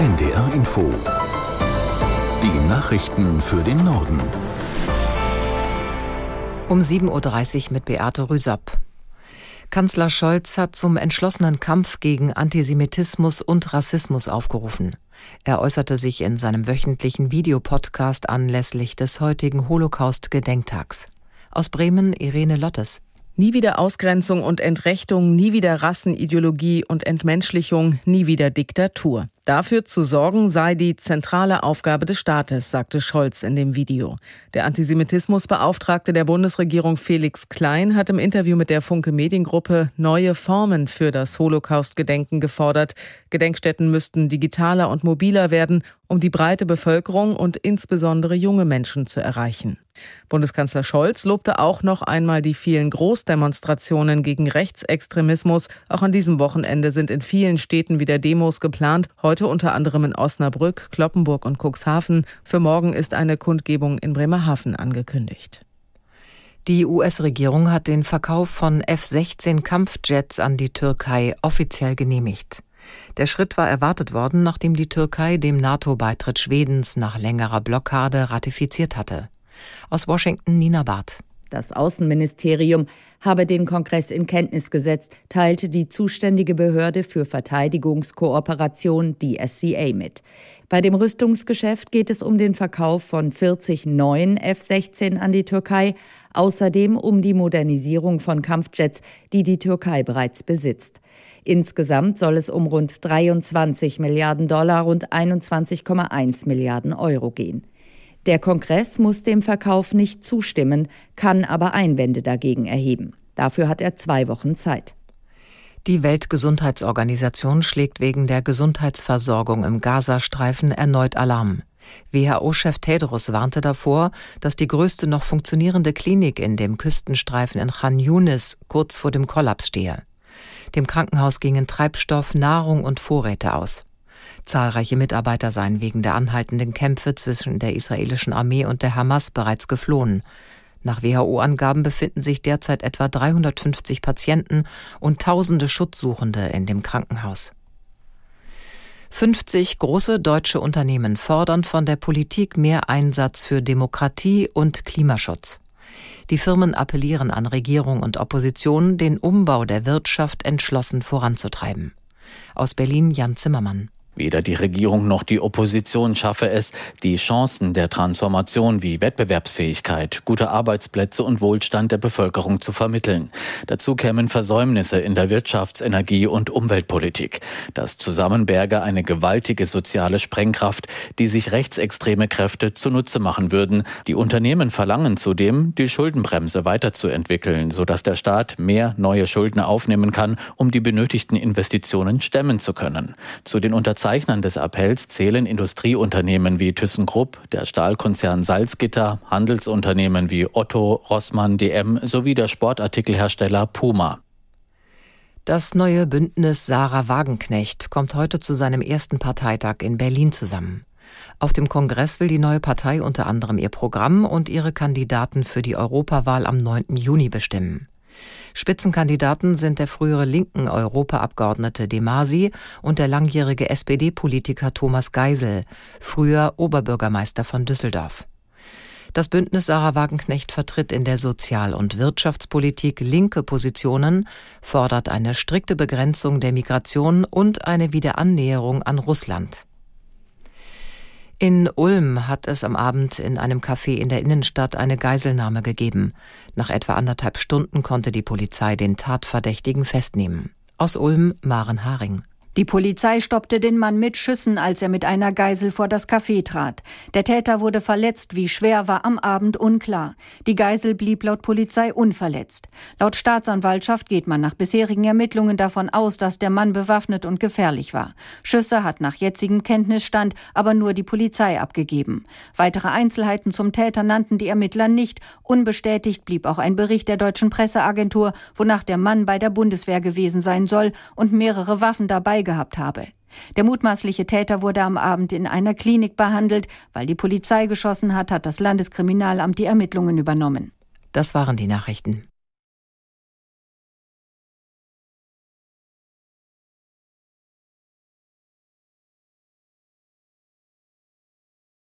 NDR Info. Die Nachrichten für den Norden. Um 7.30 Uhr mit Beate Rüsapp. Kanzler Scholz hat zum entschlossenen Kampf gegen Antisemitismus und Rassismus aufgerufen. Er äußerte sich in seinem wöchentlichen Videopodcast anlässlich des heutigen Holocaust-Gedenktags. Aus Bremen Irene Lottes. Nie wieder Ausgrenzung und Entrechtung, nie wieder Rassenideologie und Entmenschlichung, nie wieder Diktatur. Dafür zu sorgen sei die zentrale Aufgabe des Staates, sagte Scholz in dem Video. Der Antisemitismusbeauftragte der Bundesregierung Felix Klein hat im Interview mit der Funke Mediengruppe neue Formen für das Holocaust-Gedenken gefordert. Gedenkstätten müssten digitaler und mobiler werden, um die breite Bevölkerung und insbesondere junge Menschen zu erreichen. Bundeskanzler Scholz lobte auch noch einmal die vielen Großdemonstrationen gegen Rechtsextremismus. Auch an diesem Wochenende sind in vielen Städten wieder Demos geplant. Heute unter anderem in Osnabrück, Kloppenburg und Cuxhaven. Für morgen ist eine Kundgebung in Bremerhaven angekündigt. Die US-Regierung hat den Verkauf von F-16 Kampfjets an die Türkei offiziell genehmigt. Der Schritt war erwartet worden, nachdem die Türkei dem NATO-Beitritt Schwedens nach längerer Blockade ratifiziert hatte. Aus Washington Nina Barth. Das Außenministerium habe den Kongress in Kenntnis gesetzt, teilte die zuständige Behörde für Verteidigungskooperation DSCA mit. Bei dem Rüstungsgeschäft geht es um den Verkauf von 40 neuen F-16 an die Türkei, außerdem um die Modernisierung von Kampfjets, die die Türkei bereits besitzt. Insgesamt soll es um rund 23 Milliarden Dollar, rund 21,1 Milliarden Euro gehen. Der Kongress muss dem Verkauf nicht zustimmen, kann aber Einwände dagegen erheben. Dafür hat er zwei Wochen Zeit. Die Weltgesundheitsorganisation schlägt wegen der Gesundheitsversorgung im Gazastreifen erneut Alarm. WHO-Chef Tedros warnte davor, dass die größte noch funktionierende Klinik in dem Küstenstreifen in Khan Yunis kurz vor dem Kollaps stehe. Dem Krankenhaus gingen Treibstoff, Nahrung und Vorräte aus. Zahlreiche Mitarbeiter seien wegen der anhaltenden Kämpfe zwischen der israelischen Armee und der Hamas bereits geflohen. Nach WHO-Angaben befinden sich derzeit etwa 350 Patienten und tausende Schutzsuchende in dem Krankenhaus. 50 große deutsche Unternehmen fordern von der Politik mehr Einsatz für Demokratie und Klimaschutz. Die Firmen appellieren an Regierung und Opposition, den Umbau der Wirtschaft entschlossen voranzutreiben. Aus Berlin Jan Zimmermann. Weder die Regierung noch die Opposition schaffe es, die Chancen der Transformation wie Wettbewerbsfähigkeit, gute Arbeitsplätze und Wohlstand der Bevölkerung zu vermitteln. Dazu kämen Versäumnisse in der Wirtschafts-, Energie- und Umweltpolitik. Das Zusammenberge eine gewaltige soziale Sprengkraft, die sich rechtsextreme Kräfte zunutze machen würden. Die Unternehmen verlangen zudem, die Schuldenbremse weiterzuentwickeln, sodass der Staat mehr neue Schulden aufnehmen kann, um die benötigten Investitionen stemmen zu können. Zu den Unterzeichnern des Appells zählen Industrieunternehmen wie ThyssenKrupp, der Stahlkonzern Salzgitter, Handelsunternehmen wie Otto, Rossmann, DM sowie der Sportartikelhersteller Puma. Das neue Bündnis Sarah Wagenknecht kommt heute zu seinem ersten Parteitag in Berlin zusammen. Auf dem Kongress will die neue Partei unter anderem ihr Programm und ihre Kandidaten für die Europawahl am 9. Juni bestimmen. Spitzenkandidaten sind der frühere linken Europaabgeordnete De Masi und der langjährige SPD-Politiker Thomas Geisel, früher Oberbürgermeister von Düsseldorf. Das Bündnis Sarah Wagenknecht vertritt in der Sozial- und Wirtschaftspolitik linke Positionen, fordert eine strikte Begrenzung der Migration und eine Wiederannäherung an Russland. In Ulm hat es am Abend in einem Café in der Innenstadt eine Geiselnahme gegeben. Nach etwa anderthalb Stunden konnte die Polizei den Tatverdächtigen festnehmen. Aus Ulm Maren Haring. Die Polizei stoppte den Mann mit Schüssen, als er mit einer Geisel vor das Café trat. Der Täter wurde verletzt, wie schwer war am Abend unklar. Die Geisel blieb laut Polizei unverletzt. Laut Staatsanwaltschaft geht man nach bisherigen Ermittlungen davon aus, dass der Mann bewaffnet und gefährlich war. Schüsse hat nach jetzigem Kenntnisstand aber nur die Polizei abgegeben. Weitere Einzelheiten zum Täter nannten die Ermittler nicht. Unbestätigt blieb auch ein Bericht der deutschen Presseagentur, wonach der Mann bei der Bundeswehr gewesen sein soll und mehrere Waffen dabei gehabt habe. Der mutmaßliche Täter wurde am Abend in einer Klinik behandelt. Weil die Polizei geschossen hat, hat das Landeskriminalamt die Ermittlungen übernommen. Das waren die Nachrichten.